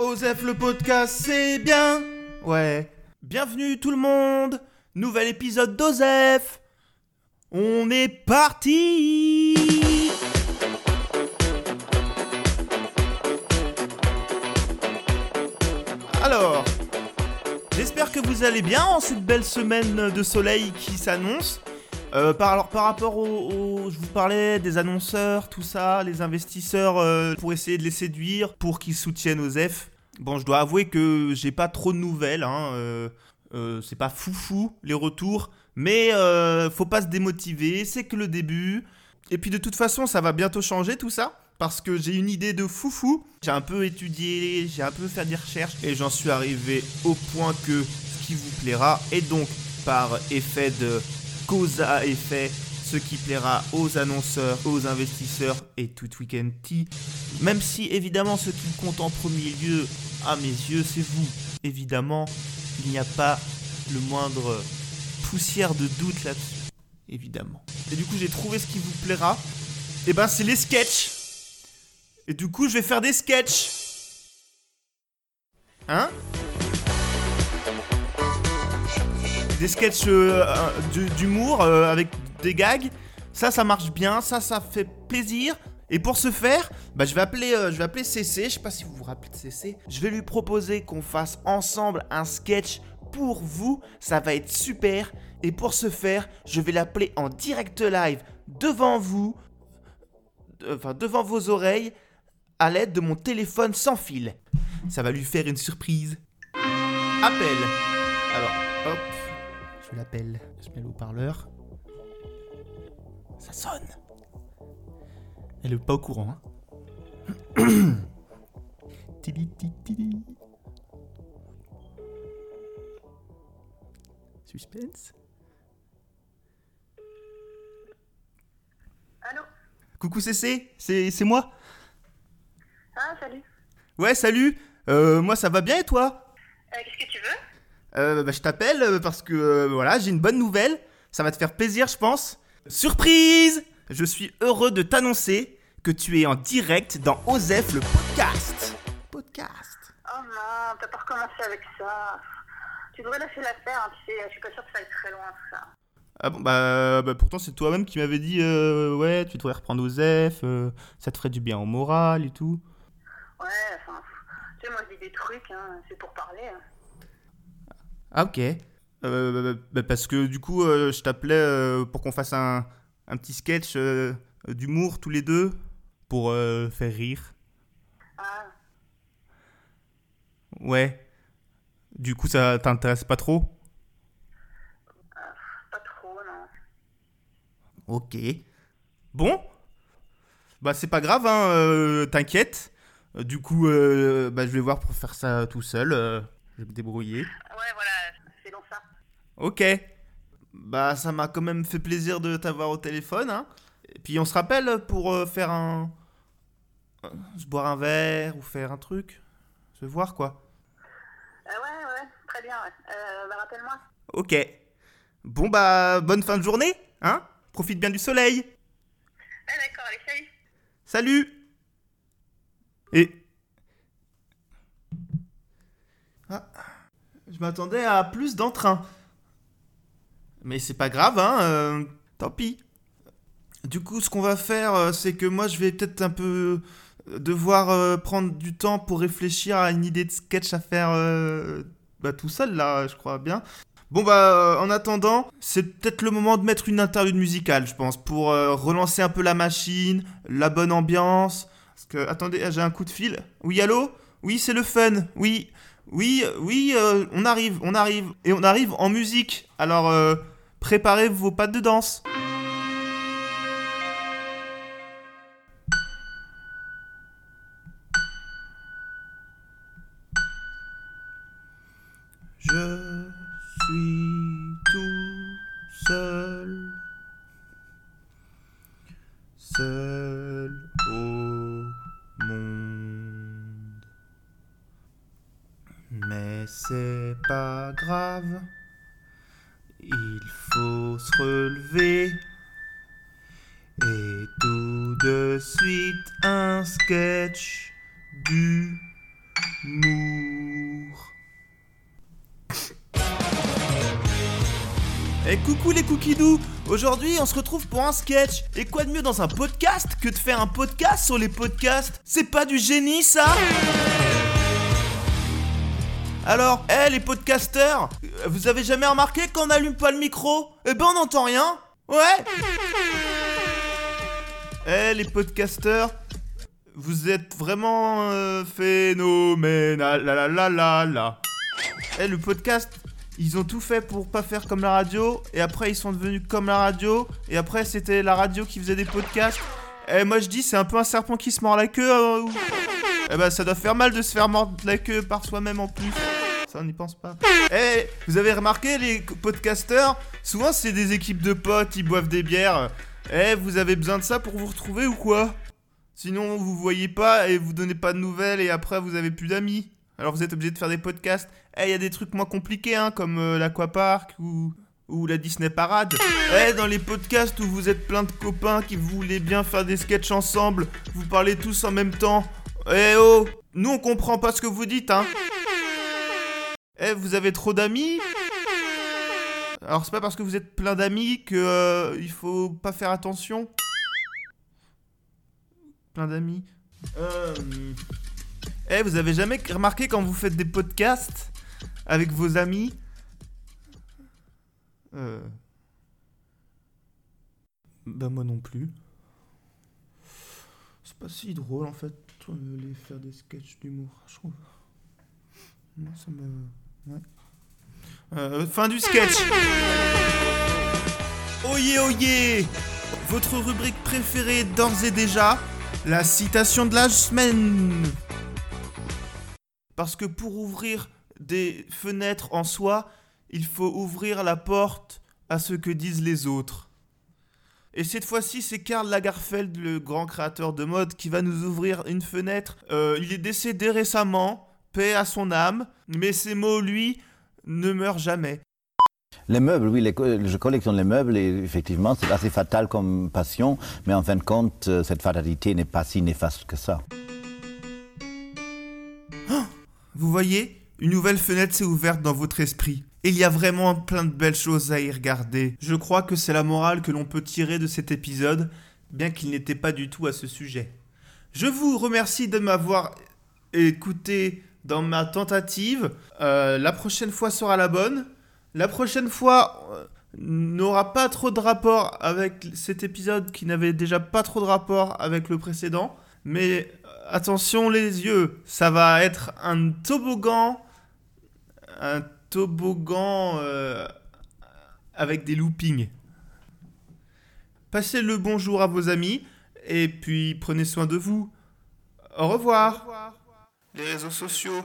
Osef le podcast, c'est bien. Ouais. Bienvenue tout le monde. Nouvel épisode d'Osef. On est parti. Alors, j'espère que vous allez bien en cette belle semaine de soleil qui s'annonce. Euh, par, alors, par rapport au, Je vous parlais des annonceurs, tout ça, les investisseurs, euh, pour essayer de les séduire, pour qu'ils soutiennent Osef. Bon, je dois avouer que j'ai pas trop de nouvelles, hein, euh, c'est pas foufou les retours, mais faut pas se démotiver, c'est que le début. Et puis de toute façon, ça va bientôt changer tout ça, parce que j'ai une idée de foufou. J'ai un peu étudié, j'ai un peu fait des recherches, et j'en suis arrivé au point que ce qui vous plaira, et donc par effet de cause à effet, ce qui plaira aux annonceurs, aux investisseurs et tout week-end tea. Même si évidemment ce qui compte en premier lieu à mes yeux, c'est vous. Évidemment, il n'y a pas le moindre poussière de doute là-dessus. Évidemment. Et du coup, j'ai trouvé ce qui vous plaira. Et ben, c'est les sketchs. Et du coup, je vais faire des sketchs. Hein? Des sketchs euh, euh, d'humour euh, avec des gags. Ça, ça marche bien. Ça, ça fait plaisir. Et pour ce faire, bah, je vais appeler, euh, je vais appeler CC. Je sais pas si vous vous rappelez de CC. Je vais lui proposer qu'on fasse ensemble un sketch pour vous. Ça va être super. Et pour ce faire, je vais l'appeler en direct live devant vous, enfin devant vos oreilles, à l'aide de mon téléphone sans fil. Ça va lui faire une surprise. Appel. Alors, hop, je l'appelle. Je mets le haut-parleur. Ça sonne. Elle est pas au courant. Hein. Tili, ti, tili. Suspense. Allô? Coucou CC, c'est c'est moi? Ah, salut. Ouais, salut. Euh, moi, ça va bien et toi? Euh, Qu'est-ce que tu veux? Euh, bah, je t'appelle euh, parce que euh, voilà, j'ai une bonne nouvelle. Ça va te faire plaisir, je pense. Surprise Je suis heureux de t'annoncer que tu es en direct dans Osef le podcast. Podcast. Oh non, t'as pas recommencé avec ça. Tu devrais lâcher l'affaire, hein, tu sais, je suis pas sûre que ça aille très loin ça. Ah bon, bah, bah, pourtant c'est toi-même qui m'avais dit euh, ouais, tu devrais reprendre Osef, euh, ça te ferait du bien au moral et tout. Ouais, enfin, tu sais, moi je dis des trucs, hein, c'est pour parler. hein. Ah ok. Euh, bah, parce que du coup, euh, je t'appelais euh, pour qu'on fasse un, un petit sketch euh, d'humour tous les deux pour euh, faire rire. Ah, Ouais. Du coup, ça t'intéresse pas trop? Pas trop, non. Ok. Bon. Bah c'est pas grave, hein, euh, t'inquiète. Du coup, euh, bah, je vais voir pour faire ça tout seul. euh, je vais me débrouiller. Ouais, voilà, c'est donc ça. Ok. Bah ça m'a quand même fait plaisir de t'avoir au téléphone. Hein. Et puis on se rappelle pour euh, faire un... euh, se boire un verre ou faire un truc. Se voir quoi. Euh, ouais, ouais, très bien, ouais. Euh, bah, rappelle-moi. Ok. Bon bah bonne fin de journée. Hein Profite bien du soleil. Ouais, d'accord, allez, salut. Salut Et... Ah, je m'attendais à plus d'entrain. Mais c'est pas grave, hein, euh, tant pis. Du coup, ce qu'on va faire, euh, c'est que moi, je vais peut-être un peu euh, devoir prendre du temps pour réfléchir à une idée de sketch à faire bah, tout seul, là, je crois bien. Bon, bah, en attendant, c'est peut-être le moment de mettre une interlude musicale, je pense, pour relancer un peu la machine, la bonne ambiance. Parce que, attendez, j'ai un coup de fil. Oui, allô? Oui, c'est le fun. Oui, oui, oui, on arrive, on arrive. Et on arrive en musique. Alors, euh, préparez vos pattes de danse. Je suis tout seul, seul au monde. Mais c'est pas grave, il faut se relever. Et tout de suite un sketch du Et coucou les cookidous Aujourd'hui on se retrouve pour un sketch. Et quoi de mieux dans un podcast que de faire un podcast sur les podcasts? C'est pas du génie ça? Alors, hé les podcasteurs Vous avez jamais remarqué qu'on n'allume pas le micro? Eh ben on n'entend rien Ouais Eh les podcasteurs Vous êtes vraiment euh, phénoménal la la la la la Eh le podcast ils ont tout fait pour pas faire comme la radio, et après ils sont devenus comme la radio, et après c'était la radio qui faisait des podcasts. Et moi je dis, c'est un peu un serpent qui se mord la queue. Ou- Eh ben ça doit faire mal de se faire mordre la queue par soi-même en plus. Ça on n'y pense pas. Eh, vous avez remarqué les podcasteurs Souvent c'est des équipes de potes, ils boivent des bières. Eh, vous avez besoin de ça pour vous retrouver ou quoi? Sinon vous voyez pas et vous donnez pas de nouvelles et après vous avez plus d'amis. Alors vous êtes obligé de faire des podcasts. Eh, il y a des trucs moins compliqués, hein, comme euh, l'Aquapark ou, ou la Disney Parade. Eh, dans les podcasts où vous êtes plein de copains qui voulaient bien faire des sketchs ensemble, vous parlez tous en même temps. Eh oh Nous on comprend pas ce que vous dites, hein Eh, vous avez trop d'amis? Alors c'est pas parce que vous êtes plein d'amis que euh, il faut pas faire attention Plein d'amis. Euh... Eh, vous avez jamais remarqué quand vous faites des podcasts avec vos amis? Euh. Bah, moi non plus. C'est pas si drôle en fait, les faire des sketchs d'humour, je trouve. Moi, ça me. Euh, fin du sketch Oyez, oyez Votre rubrique préférée d'ores et déjà, la citation de la semaine parce que pour ouvrir des fenêtres en soi, il faut ouvrir la porte à ce que disent les autres. Et cette fois-ci, c'est Karl Lagerfeld, le grand créateur de mode, qui va nous ouvrir une fenêtre. Euh, il est décédé récemment, paix à son âme, mais ses mots, lui, ne meurent jamais. Les meubles, oui, les je collectionne les meubles et effectivement, c'est assez fatal comme passion, mais en fin de compte, euh, cette fatalité n'est pas si néfaste que ça. Vous voyez, une nouvelle fenêtre s'est ouverte dans votre esprit. Il y a vraiment plein de belles choses à y regarder. Je crois que c'est la morale que l'on peut tirer de cet épisode, bien qu'il n'était pas du tout à ce sujet. Je vous remercie de m'avoir écouté dans ma tentative. Euh, la prochaine fois sera la bonne. La prochaine fois euh, n'aura pas trop de rapport avec cet épisode qui n'avait déjà pas trop de rapport avec le précédent. Mais euh, attention les yeux, ça va être un toboggan, un toboggan avec des loopings. Passez le bonjour à vos amis et puis prenez soin de vous. Au revoir. Les réseaux sociaux.